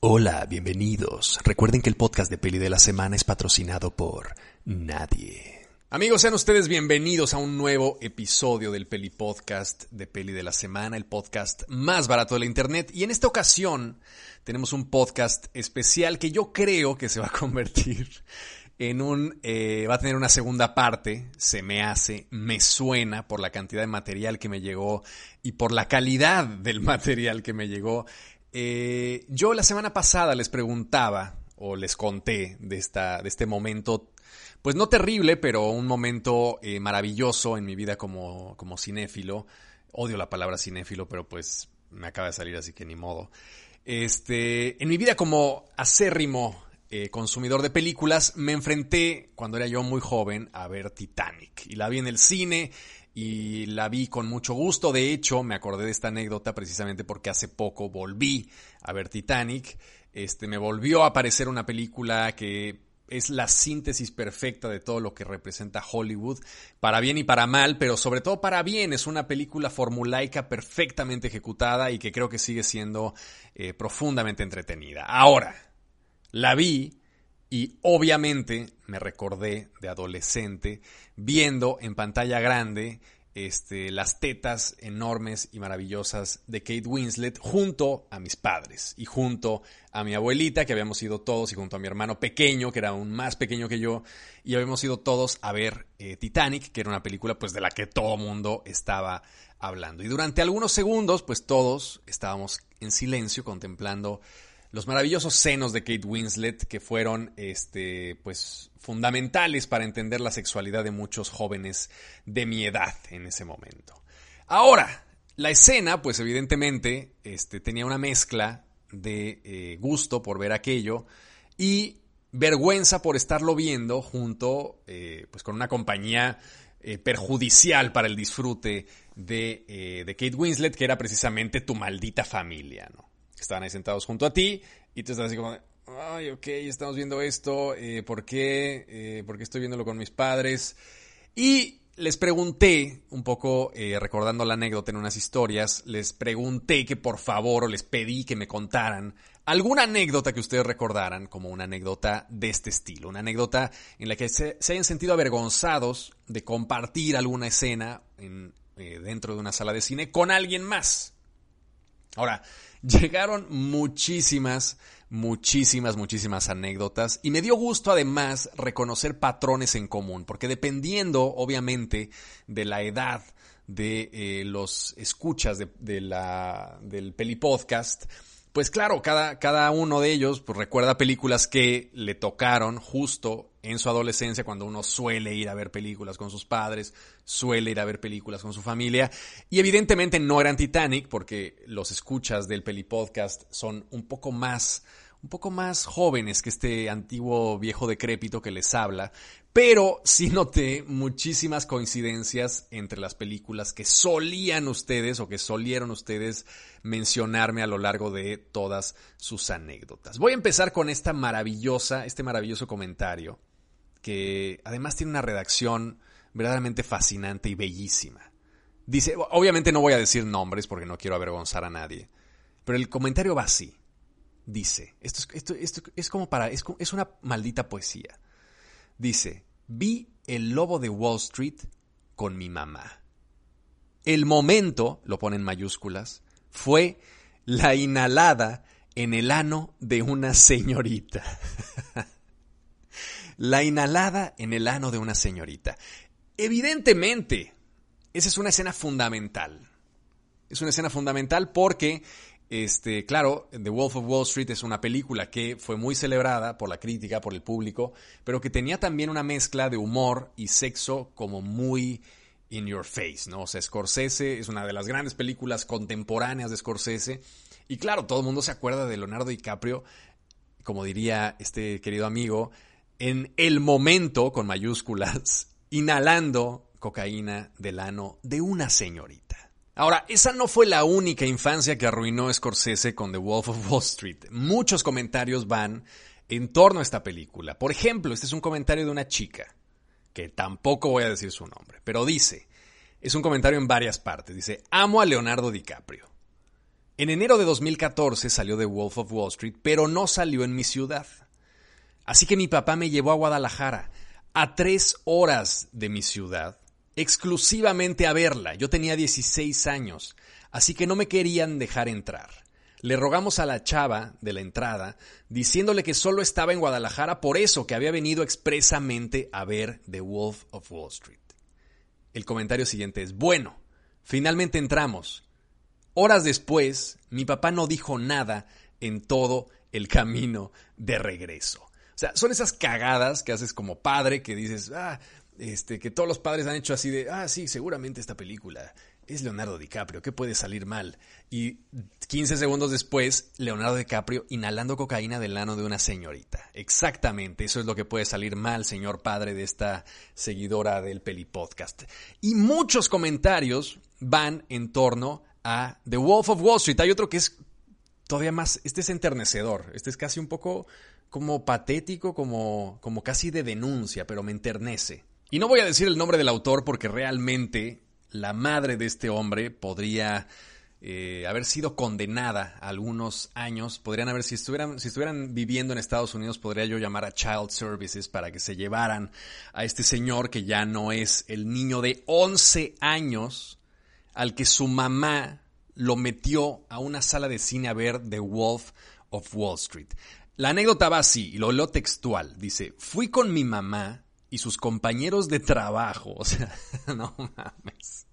Hola, bienvenidos. Recuerden que el podcast de Peli de la Semana es patrocinado por nadie. Amigos, sean ustedes bienvenidos a un nuevo episodio del Peli Podcast de Peli de la Semana, el podcast más barato de la Internet. Y en esta ocasión tenemos un podcast especial que yo creo que se va a convertir en un... Eh, va a tener una segunda parte, se me hace, me suena por la cantidad de material que me llegó y por la calidad del material que me llegó. Eh, yo la semana pasada les preguntaba o les conté de, esta, de este momento, pues no terrible, pero un momento eh, maravilloso en mi vida como, como cinéfilo. Odio la palabra cinéfilo, pero pues me acaba de salir así que ni modo. Este, en mi vida como acérrimo eh, consumidor de películas, me enfrenté cuando era yo muy joven a ver Titanic y la vi en el cine y la vi con mucho gusto. De hecho, me acordé de esta anécdota precisamente porque hace poco volví a ver Titanic. Este, me volvió a aparecer una película que es la síntesis perfecta de todo lo que representa Hollywood, para bien y para mal, pero sobre todo para bien. Es una película formulaica perfectamente ejecutada y que creo que sigue siendo eh, profundamente entretenida. Ahora, la vi y obviamente me recordé de adolescente viendo en pantalla grande este, las tetas enormes y maravillosas de Kate Winslet junto a mis padres y junto a mi abuelita, que habíamos ido todos, y junto a mi hermano pequeño, que era aún más pequeño que yo, y habíamos ido todos a ver eh, Titanic, que era una película pues de la que todo mundo estaba hablando. Y durante algunos segundos, pues todos estábamos en silencio contemplando los maravillosos senos de Kate Winslet que fueron este pues fundamentales para entender la sexualidad de muchos jóvenes de mi edad en ese momento. Ahora, la escena pues evidentemente este, tenía una mezcla de eh, gusto por ver aquello y vergüenza por estarlo viendo junto eh, pues con una compañía eh, perjudicial para el disfrute de, de Kate Winslet que era precisamente tu maldita familia, ¿no? Estaban ahí sentados junto a ti y tú estás así como, ay, ok, estamos viendo esto, eh, ¿por qué? Eh, ¿Por qué estoy viéndolo con mis padres? Y les pregunté, un poco eh, recordando la anécdota en unas historias, les pregunté que por favor o les pedí que me contaran alguna anécdota que ustedes recordaran como una anécdota de este estilo, una anécdota en la que se, hayan sentido avergonzados de compartir alguna escena en, dentro de una sala de cine con alguien más. Ahora, llegaron muchísimas, muchísimas, muchísimas anécdotas y me dio gusto además reconocer patrones en común, porque dependiendo obviamente de la edad de eh, los escuchas del Peli Podcast, pues claro, cada, cada uno de ellos pues, recuerda películas que le tocaron justo en su adolescencia, cuando uno suele ir a ver películas con sus padres, suele ir a ver películas con su familia. Y evidentemente no eran Titanic, porque los escuchas del Peli Podcast son un poco más un poco más jóvenes que este antiguo viejo decrépito que les habla, pero sí noté muchísimas coincidencias entre las películas que solían ustedes o que solieron ustedes mencionarme a lo largo de todas sus anécdotas. Voy a empezar con esta maravillosa, este maravilloso comentario, que además tiene una redacción verdaderamente fascinante y bellísima. Dice, obviamente no voy a decir nombres porque no quiero avergonzar a nadie, pero el comentario va así dice, esto es, es como para, es, es una maldita poesía. Dice, vi el lobo de Wall Street con mi mamá. El momento, lo pone en mayúsculas, fue la inhalada en el ano de una señorita. la inhalada en el ano de una señorita. Evidentemente, esa es una escena fundamental. Es una escena fundamental porque este, claro, The Wolf of Wall Street es una película que fue muy celebrada por la crítica, por el público, pero que tenía también una mezcla de humor y sexo como muy in your face, ¿no? O sea, Scorsese es una de las grandes películas contemporáneas de Scorsese. Y claro, todo el mundo se acuerda de Leonardo DiCaprio, como diría este querido amigo, en el momento, con mayúsculas, inhalando cocaína del ano de una señorita. Ahora, esa no fue la única infancia que arruinó Scorsese con The Wolf of Wall Street. Muchos comentarios van en torno a esta película. Por ejemplo, este es un comentario de una chica, que tampoco voy a decir su nombre, pero dice, es un comentario en varias partes, dice, amo a Leonardo DiCaprio. En enero de 2014 salió The Wolf of Wall Street, pero no salió en mi ciudad. Así que mi papá me llevó a Guadalajara, a tres horas de mi ciudad, exclusivamente a verla. Yo tenía 16 años, así que no me querían dejar entrar. Le rogamos a la chava de la entrada, diciéndole que solo estaba en Guadalajara por eso, que había venido expresamente a ver The Wolf of Wall Street. El comentario siguiente es, bueno, finalmente entramos. Horas después, mi papá no dijo nada en todo el camino de regreso. Sea, son esas cagadas que haces como padre que dices, ah, este, que todos los padres han hecho así de, ah, sí, seguramente esta película es Leonardo DiCaprio, ¿qué puede salir mal? Y 15 segundos después, Leonardo DiCaprio inhalando cocaína del ano de una señorita. Exactamente, eso es lo que puede salir mal, señor padre de esta seguidora del Peli Podcast. Y muchos comentarios van en torno a The Wolf of Wall Street. Hay otro que es todavía más, este es enternecedor, este es casi un poco como patético, como, como casi de denuncia, pero me enternece. Y no voy a decir el nombre del autor porque realmente la madre de este hombre podría eh, haber sido condenada algunos años. Podrían haber, si estuvieran, si estuvieran viviendo en Estados Unidos, podría yo llamar a Child Services para que se llevaran a este señor que ya no es el niño de 11 años al que su mamá lo metió a una sala de cine a ver The Wolf of Wall Street. La anécdota va así, y lo leo textual. Dice, fui con mi mamá y sus compañeros de trabajo. O sea, no mames.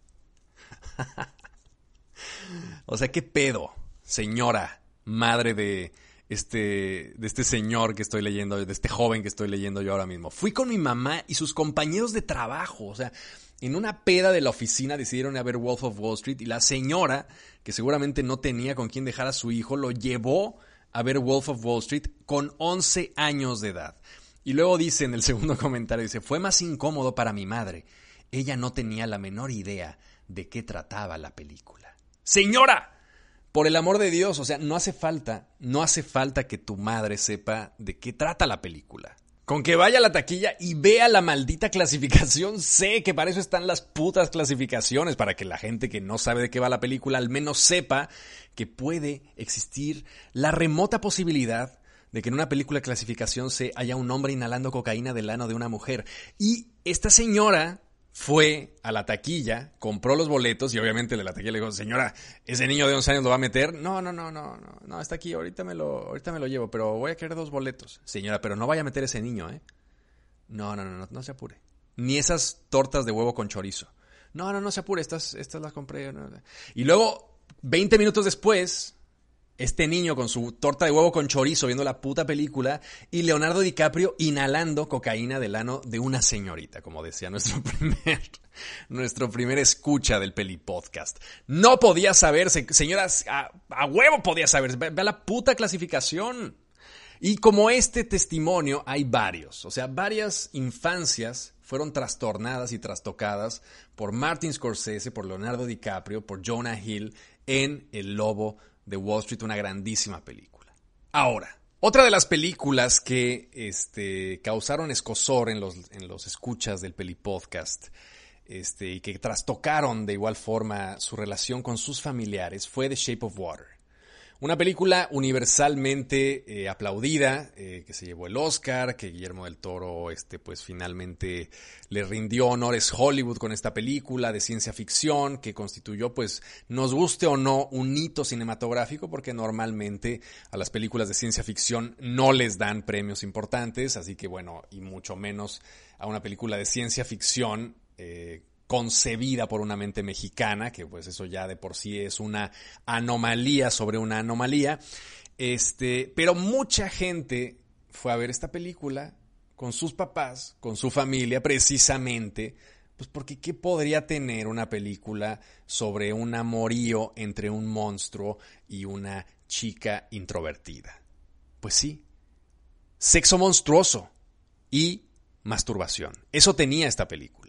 o sea, ¿qué pedo, señora, madre de este, de este señor que estoy leyendo, de este joven que estoy leyendo yo ahora mismo? Fui con mi mamá y sus compañeros de trabajo. O sea, en una peda de la oficina decidieron a ver Wolf of Wall Street y la señora, que seguramente no tenía con quién dejar a su hijo, lo llevó a ver Wolf of Wall Street con 11 años de edad. Y luego dice en el segundo comentario, dice, fue más incómodo para mi madre. Ella no tenía la menor idea de qué trataba la película. Señora, por el amor de Dios, o sea, no hace falta, no hace falta que tu madre sepa de qué trata la película. Con que vaya la taquilla y vea la maldita clasificación, sé que para eso están las putas clasificaciones, para que la gente que no sabe de qué va la película al menos sepa que puede existir la remota posibilidad de que en una película clasificación se haya un hombre inhalando cocaína del ano de una mujer. Y esta señora fue a la taquilla, compró los boletos y obviamente la taquilla le dijo, señora, ese niño de 11 años lo va a meter. No, no, no, no, no, no, está aquí, ahorita me lo, ahorita me lo llevo, pero voy a querer dos boletos. Señora, pero no vaya a meter ese niño, ¿eh? No, no, no, no, no se apure. Ni esas tortas de huevo con chorizo. No, no, no se apure, estas, estas las compré. Y luego, 20 minutos después, este niño con su torta de huevo con chorizo viendo la puta película y Leonardo DiCaprio inhalando cocaína del ano de una señorita, como decía nuestro primer, nuestro primer escucha del peli podcast. No podía saberse, señoras, a, huevo podía saberse, ve, la puta clasificación. Y como este testimonio hay varios, o sea, varias infancias fueron trastornadas y trastocadas por Martin Scorsese, por Leonardo DiCaprio, por Jonah Hill en El Lobo de Wall Street, una grandísima película. Ahora, otra de las películas que este, causaron escosor en los, en los escuchas del Peli Podcast este, y que trastocaron de igual forma su relación con sus familiares fue The Shape of Water. Una película universalmente eh, aplaudida, eh, que se llevó el Oscar, que Guillermo del Toro, este, pues finalmente le rindió honores Hollywood con esta película de ciencia ficción, que constituyó, pues, nos guste o no, un hito cinematográfico, porque normalmente a las películas de ciencia ficción no les dan premios importantes, así que bueno, y mucho menos a una película de ciencia ficción. Eh, concebida por una mente mexicana, que pues eso ya de por sí es una anomalía sobre una anomalía. Este, pero mucha gente fue a ver esta película con sus papás, con su familia, precisamente, pues porque ¿qué podría tener una película sobre un amorío entre un monstruo y una chica introvertida? Pues sí, sexo monstruoso y masturbación. Eso tenía esta película.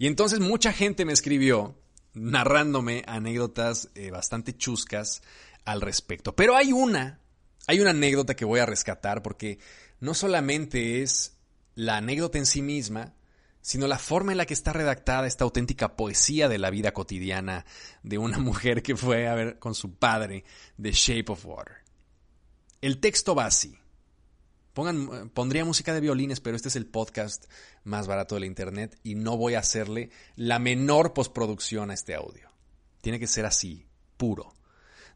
Y entonces mucha gente me escribió narrándome anécdotas eh, bastante chuscas al respecto. Pero hay una, hay una anécdota que voy a rescatar porque no solamente es la anécdota en sí misma, sino la forma en la que está redactada esta auténtica poesía de la vida cotidiana de una mujer que fue a ver con su padre The Shape of Water. El texto va así. Pongan, pondría música de violines, pero este es el podcast más barato de la internet y no voy a hacerle la menor postproducción a este audio. Tiene que ser así, puro.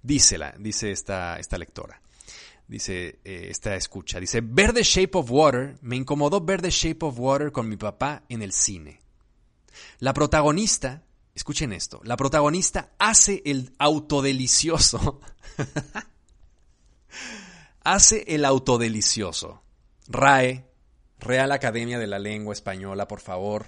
Dísela, dice esta, esta lectora dice eh, esta escucha, dice, ver The Shape of Water, me incomodó ver The Shape of Water con mi papá en el cine. La protagonista, escuchen esto, la protagonista hace el autodelicioso. hace el autodelicioso. RAE, Real Academia de la Lengua Española, por favor,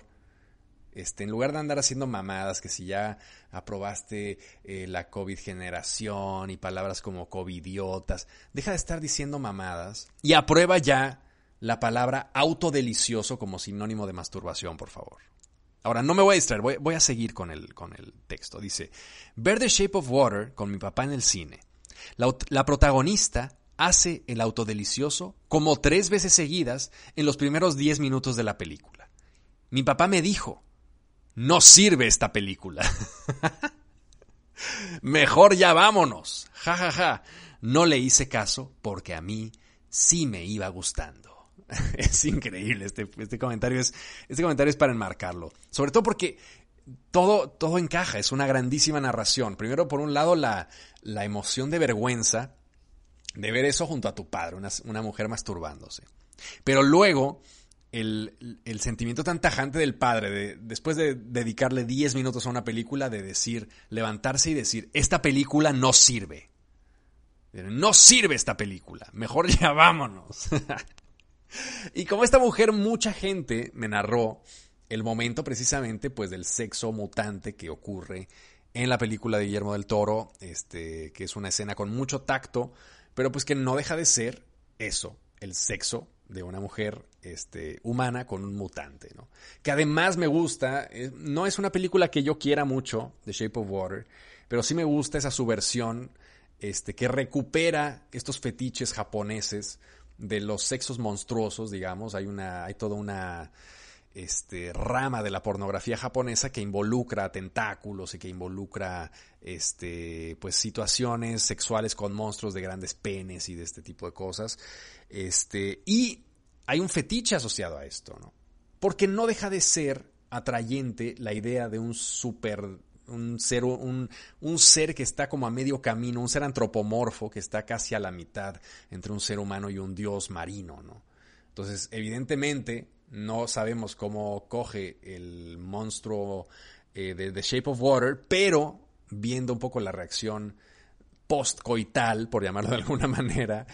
este, en lugar de andar haciendo mamadas, que si ya aprobaste eh, la COVID generación y palabras como covidiotas, deja de estar diciendo mamadas y aprueba ya la palabra autodelicioso como sinónimo de masturbación, por favor. Ahora, no me voy a distraer, voy, a seguir con el, con el texto. Dice, ver The Shape of Water con mi papá en el cine. La, la protagonista hace el autodelicioso como tres veces seguidas en los primeros diez minutos de la película. Mi papá me dijo, no sirve esta película. Mejor ya vámonos. Ja, ja, ja. No le hice caso porque a mí sí me iba gustando. es increíble este, este, comentario. Es, este comentario es para enmarcarlo. Sobre todo porque todo, todo encaja. Es una grandísima narración. Primero, por un lado, la, la emoción de vergüenza de ver eso junto a tu padre, una, mujer masturbándose. Pero luego el, sentimiento tan tajante del padre, de, después de dedicarle 10 minutos a una película, de decir, levantarse y decir, esta película no sirve. No sirve esta película, mejor ya vámonos. y como esta mujer, mucha gente me narró el momento precisamente pues del sexo mutante que ocurre en la película de Guillermo del Toro, este, que es una escena con mucho tacto, pero pues que no deja de ser eso, el sexo de una mujer este, humana con un mutante, ¿no? Que además me gusta, eh, no es una película que yo quiera mucho, The Shape of Water, pero sí me gusta esa subversión este, que recupera estos fetiches japoneses de los sexos monstruosos, digamos, hay una, hay toda una este, rama de la pornografía japonesa que involucra tentáculos y que involucra este, pues, situaciones sexuales con monstruos de grandes penes y de este tipo de cosas. Este, y hay un fetiche asociado a esto. Porque no deja de ser atrayente la idea de un super un ser, un, un, ser que está como a medio camino, un ser antropomorfo que está casi a la mitad entre un ser humano y un dios marino, ¿no? Entonces, evidentemente, no sabemos cómo coge el monstruo eh, de The Shape of Water, pero viendo un poco la reacción post-coital, por llamarlo de alguna manera,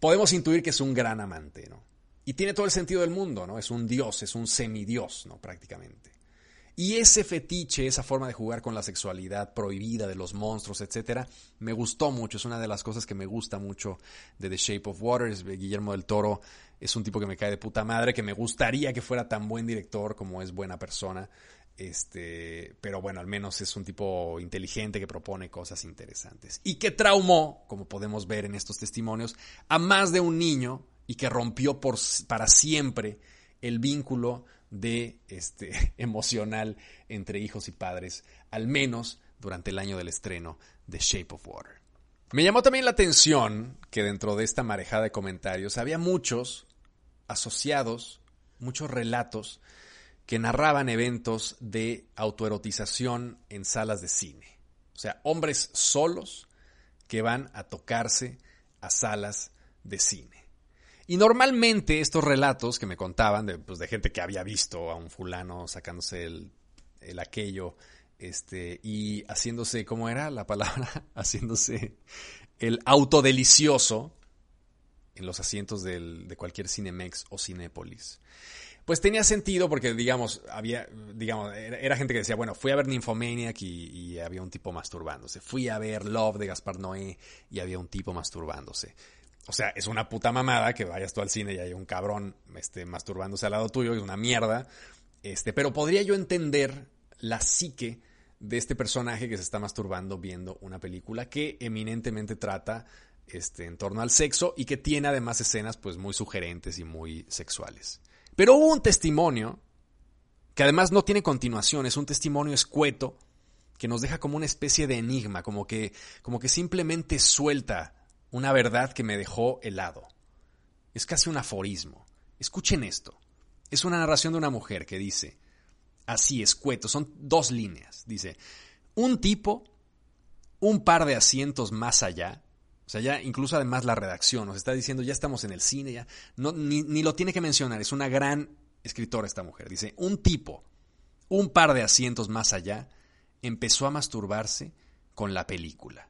podemos intuir que es un gran amante, ¿no? Y tiene todo el sentido del mundo, ¿no? Es un dios, es un semidios, ¿no? Prácticamente. Y ese fetiche, esa forma de jugar con la sexualidad prohibida de los monstruos, etcétera, me gustó mucho. Es una de las cosas que me gusta mucho de The Shape of Water. Guillermo del Toro es un tipo que me cae de puta madre, que me gustaría que fuera tan buen director como es buena persona. Este, pero bueno, al menos es un tipo inteligente que propone cosas interesantes. Y que traumó, como podemos ver en estos testimonios, a más de un niño y que rompió por, para siempre el vínculo de este emocional entre hijos y padres, al menos durante el año del estreno de Shape of Water. Me llamó también la atención que dentro de esta marejada de comentarios había muchos asociados, muchos relatos que narraban eventos de autoerotización en salas de cine. O sea, hombres solos que van a tocarse a salas de cine. Y normalmente estos relatos que me contaban de, pues, de gente que había visto a un fulano sacándose el, el aquello este, y haciéndose, ¿cómo era la palabra? haciéndose el autodelicioso en los asientos del, de cualquier Cinemex o Cinépolis. Pues tenía sentido porque, digamos, había, digamos, era, gente que decía, bueno, fui a ver Nymphomaniac y, y, había un tipo masturbándose. Fui a ver Love de Gaspar Noé y había un tipo masturbándose. O sea, es una puta mamada que vayas tú al cine y hay un cabrón este, masturbándose al lado tuyo, es una mierda. Este, pero podría yo entender la psique de este personaje que se está masturbando viendo una película que eminentemente trata este, en torno al sexo y que tiene además escenas pues muy sugerentes y muy sexuales. Pero hubo un testimonio que además no tiene continuación, es un testimonio escueto que nos deja como una especie de enigma, como que, como que simplemente suelta una verdad que me dejó helado. Es casi un aforismo. Escuchen esto. Es una narración de una mujer que dice, así escueto, son dos líneas. Dice, un tipo, un par de asientos más allá, o sea, ya incluso además la redacción nos está diciendo, ya estamos en el cine, ya ni, ni lo tiene que mencionar, es una gran escritora esta mujer. Dice, un tipo, un par de asientos más allá, empezó a masturbarse con la película.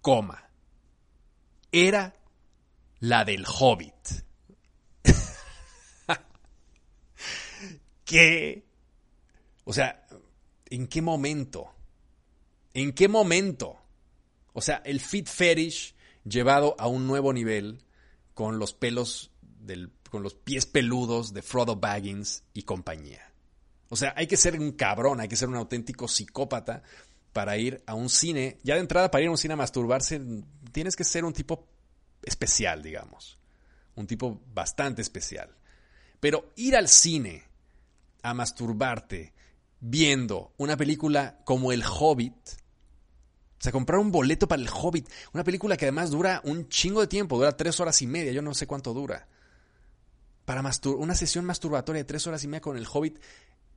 Coma. Era la del hobbit. ¿Qué? O sea, ¿en qué momento? ¿En qué momento? O sea, el fit fetish llevado a un nuevo nivel con los pelos del, con los pies peludos de Frodo Baggins y compañía. O sea, hay que ser un cabrón, hay que ser un auténtico psicópata para ir a un cine. Ya de entrada, para ir a un cine a masturbarse, tienes que ser un tipo especial, digamos. Un tipo bastante especial. Pero ir al cine a masturbarte viendo una película como El Hobbit, o sea, comprar un boleto para El Hobbit, una película que además dura un chingo de tiempo, dura tres horas y media, yo no sé cuánto dura. Para una sesión masturbatoria de tres horas y media con El Hobbit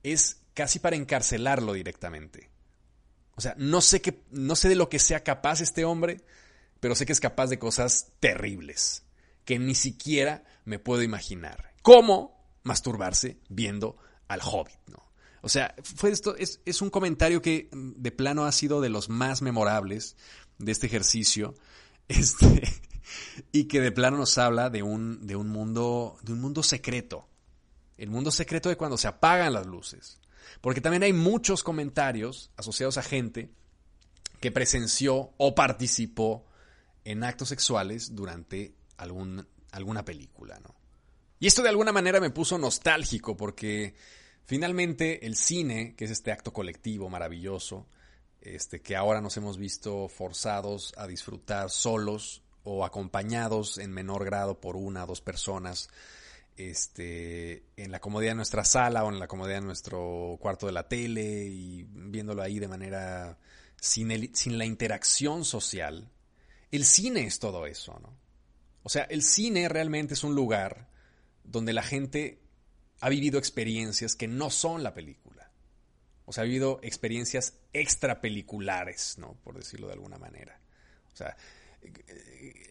es casi para encarcelarlo directamente. O sea, no sé, no sé de lo que sea capaz este hombre, pero sé que es capaz de cosas terribles, que ni siquiera me puedo imaginar. ¿Cómo masturbarse viendo al hobbit? ¿no? O sea, fue esto, es, es un comentario que mm, de plano ha sido de los más memorables de este ejercicio. Este, y que de plano nos habla de un, de un mundo, de un mundo secreto el mundo secreto de cuando se apagan las luces. Porque también hay muchos comentarios asociados a gente que presenció o participó en actos sexuales durante algún, alguna película, ¿no? Y esto de alguna manera me puso nostálgico porque finalmente el cine, que es este acto colectivo maravilloso, este, que ahora nos hemos visto forzados a disfrutar solos o acompañados en menor grado por una o dos personas, este, en la comodidad de nuestra sala o en la comodidad de nuestro cuarto de la tele y viéndolo ahí de manera sin, sin la interacción social. El cine es todo eso, ¿no? O sea, el cine realmente es un lugar donde la gente ha vivido experiencias que no son la película. O sea, ha vivido experiencias extrapeliculares, ¿no? Por decirlo de alguna manera. O sea,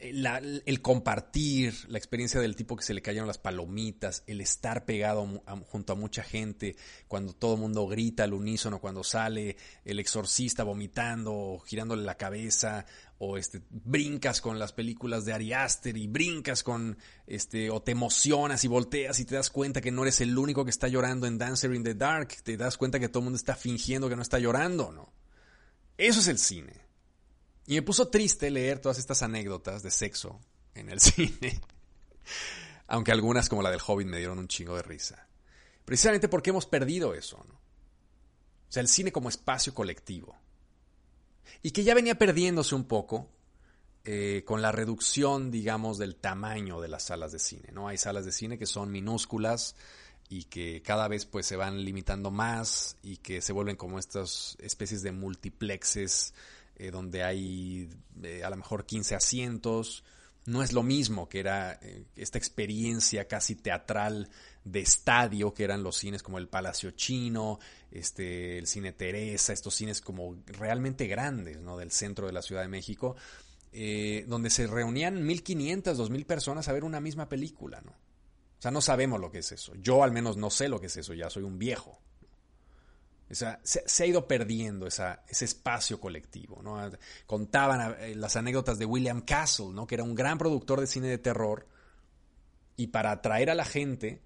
el compartir, la experiencia del tipo que se le cayeron las palomitas, el estar pegado junto a mucha gente, cuando todo el mundo grita al unísono, cuando sale el exorcista vomitando, o girándole la cabeza, o este, brincas con las películas de Ari Aster y brincas con, este, o te emocionas y volteas y te das cuenta que no eres el único que está llorando en Dancer in the Dark, te das cuenta que todo el mundo está fingiendo que no está llorando, ¿no? Eso es el cine. Y me puso triste leer todas estas anécdotas de sexo en el cine. Aunque algunas, como la del Hobbit, me dieron un chingo de risa. Precisamente porque hemos perdido eso. O sea, el cine como espacio colectivo. Y que ya venía perdiéndose un poco eh, con la reducción, digamos, del tamaño de las salas de cine, ¿no? Hay salas de cine que son minúsculas y que cada vez pues se van limitando más y que se vuelven como estas especies de multiplexes eh, donde hay eh, a lo mejor 15 asientos. No es lo mismo que era eh, esta experiencia casi teatral de estadio, que eran los cines como el Palacio Chino, este, el Cine Teresa, estos cines como realmente grandes, ¿no? Del centro de la Ciudad de México, donde se reunían 1.500, 2.000 personas a ver una misma película, ¿no? O sea, no sabemos lo que es eso. Yo al menos no sé lo que es eso, ya soy un viejo. O sea, se, ha ido perdiendo esa, ese espacio colectivo. ¿no? Contaban eh, las anécdotas de William Castle, ¿no? que era un gran productor de cine de terror, y para atraer a la gente,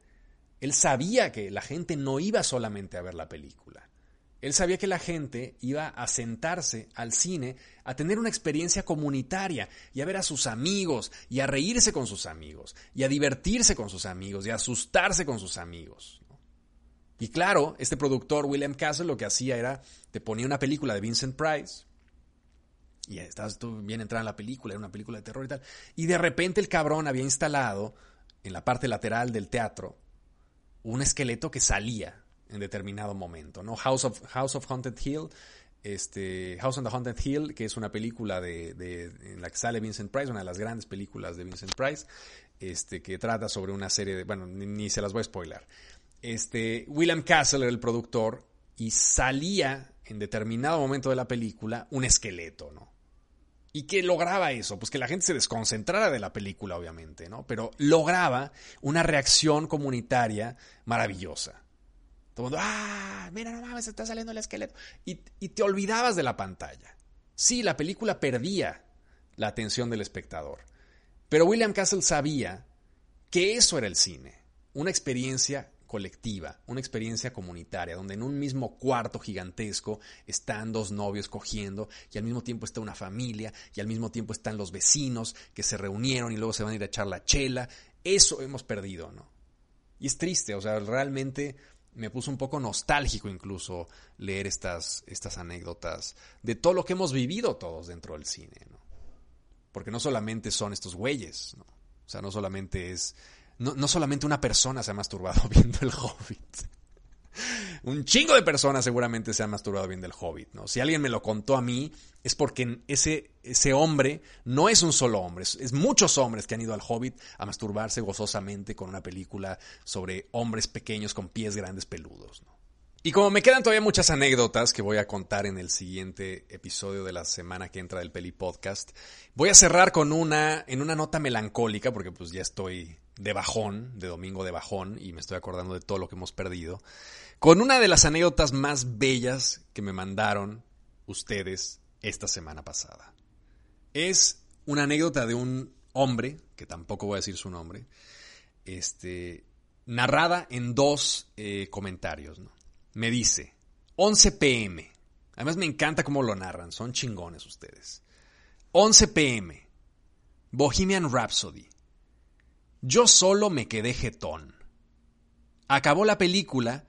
él sabía que la gente no iba solamente a ver la película. Él sabía que la gente iba a sentarse al cine a tener una experiencia comunitaria y a ver a sus amigos y a reírse con sus amigos y a divertirse con sus amigos y a asustarse con sus amigos. Y claro, este productor, William Castle, lo que hacía era, te ponía una película de Vincent Price, y estabas tú bien entrada en la película, era una película de terror y tal, y de repente el cabrón había instalado en la parte lateral del teatro un esqueleto que salía en determinado momento, ¿no? House of, House of Haunted Hill, este, House on the Haunted Hill, que es una película de, en la que sale Vincent Price, una de las grandes películas de Vincent Price, este, que trata sobre una serie de, bueno, ni, se las voy a spoiler. Este, William Castle era el productor y salía en determinado momento de la película un esqueleto, ¿no? ¿Y qué lograba eso? Pues que la gente se desconcentrara de la película, obviamente, ¿no? Pero lograba una reacción comunitaria maravillosa. Todo el mundo, ah, mira, no mames, está saliendo el esqueleto. Y, y te olvidabas de la pantalla. Sí, la película perdía la atención del espectador. Pero William Castle sabía que eso era el cine, una experiencia colectiva, una experiencia comunitaria, donde en un mismo cuarto gigantesco están dos novios cogiendo y al mismo tiempo está una familia y al mismo tiempo están los vecinos que se reunieron y luego se van a ir a echar la chela. Eso hemos perdido, ¿no? Y es triste, o sea, realmente me puso un poco nostálgico incluso leer estas, estas anécdotas de todo lo que hemos vivido todos dentro del cine, ¿no? Porque no solamente son estos güeyes, ¿no? O sea, no solamente es no, solamente una persona se ha masturbado viendo el Hobbit. Un chingo de personas seguramente se han masturbado viendo el Hobbit, ¿no? Si alguien me lo contó a mí, es porque ese, ese hombre no es un solo hombre, es, es, muchos hombres que han ido al Hobbit a masturbarse gozosamente con una película sobre hombres pequeños con pies grandes peludos, ¿no? Y como me quedan todavía muchas anécdotas que voy a contar en el siguiente episodio de la semana que entra del Peli Podcast, voy a cerrar con una, en una nota melancólica, porque pues ya estoy de bajón, de domingo de bajón, y me estoy acordando de todo lo que hemos perdido, con una de las anécdotas más bellas que me mandaron ustedes esta semana pasada. Es una anécdota de un hombre, que tampoco voy a decir su nombre, este, narrada en dos eh, comentarios. Me dice, 11 pm. Además me encanta cómo lo narran, son chingones ustedes. 11 pm. Bohemian Rhapsody. Yo solo me quedé jetón. Acabó la película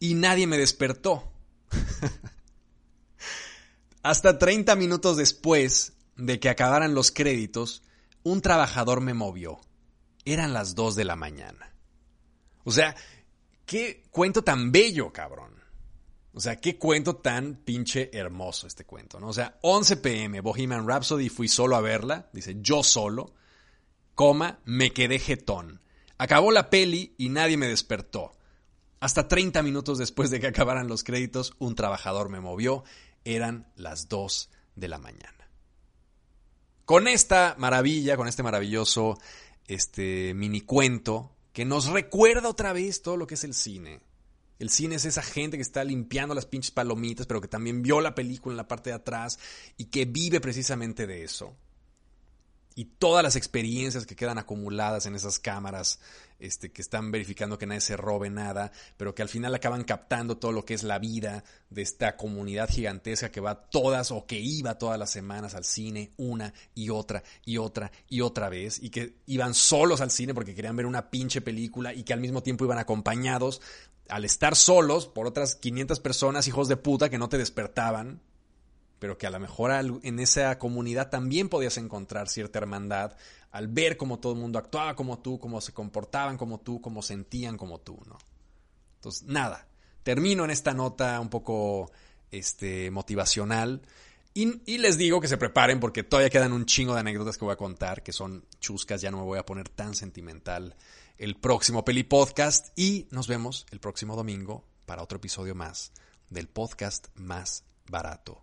y nadie me despertó. Hasta 30 minutos después de que acabaran los créditos, un trabajador me movió. Eran las 2 de la mañana. O sea, qué cuento tan bello, cabrón. O sea, qué cuento tan pinche hermoso este cuento, ¿no? O sea, 11 pm, Bohemian Rhapsody, fui solo a verla, dice yo solo coma, me quedé jetón. Acabó la peli y nadie me despertó. Hasta 30 minutos después de que acabaran los créditos, un trabajador me movió. Eran las 2 de la mañana. Con esta maravilla, con este maravilloso este, mini cuento, que nos recuerda otra vez todo lo que es el cine. El cine es esa gente que está limpiando las pinches palomitas, pero que también vio la película en la parte de atrás y que vive precisamente de eso y todas las experiencias que quedan acumuladas en esas cámaras este, que están verificando que nadie se robe nada, pero que al final acaban captando todo lo que es la vida de esta comunidad gigantesca que va todas o que iba todas las semanas al cine una y otra y otra y otra vez y que iban solos al cine porque querían ver una pinche película y que al mismo tiempo iban acompañados al estar solos por otras 500 personas hijos de puta que no te despertaban pero que a lo mejor en esa comunidad también podías encontrar cierta hermandad al ver cómo todo el mundo actuaba como tú, cómo se comportaban como tú, cómo sentían como tú, ¿no? Entonces, nada, termino en esta nota un poco este, motivacional y, y, les digo que se preparen porque todavía quedan un chingo de anécdotas que voy a contar, que son chuscas, ya no me voy a poner tan sentimental el próximo Peli Podcast y nos vemos el próximo domingo para otro episodio más del podcast más barato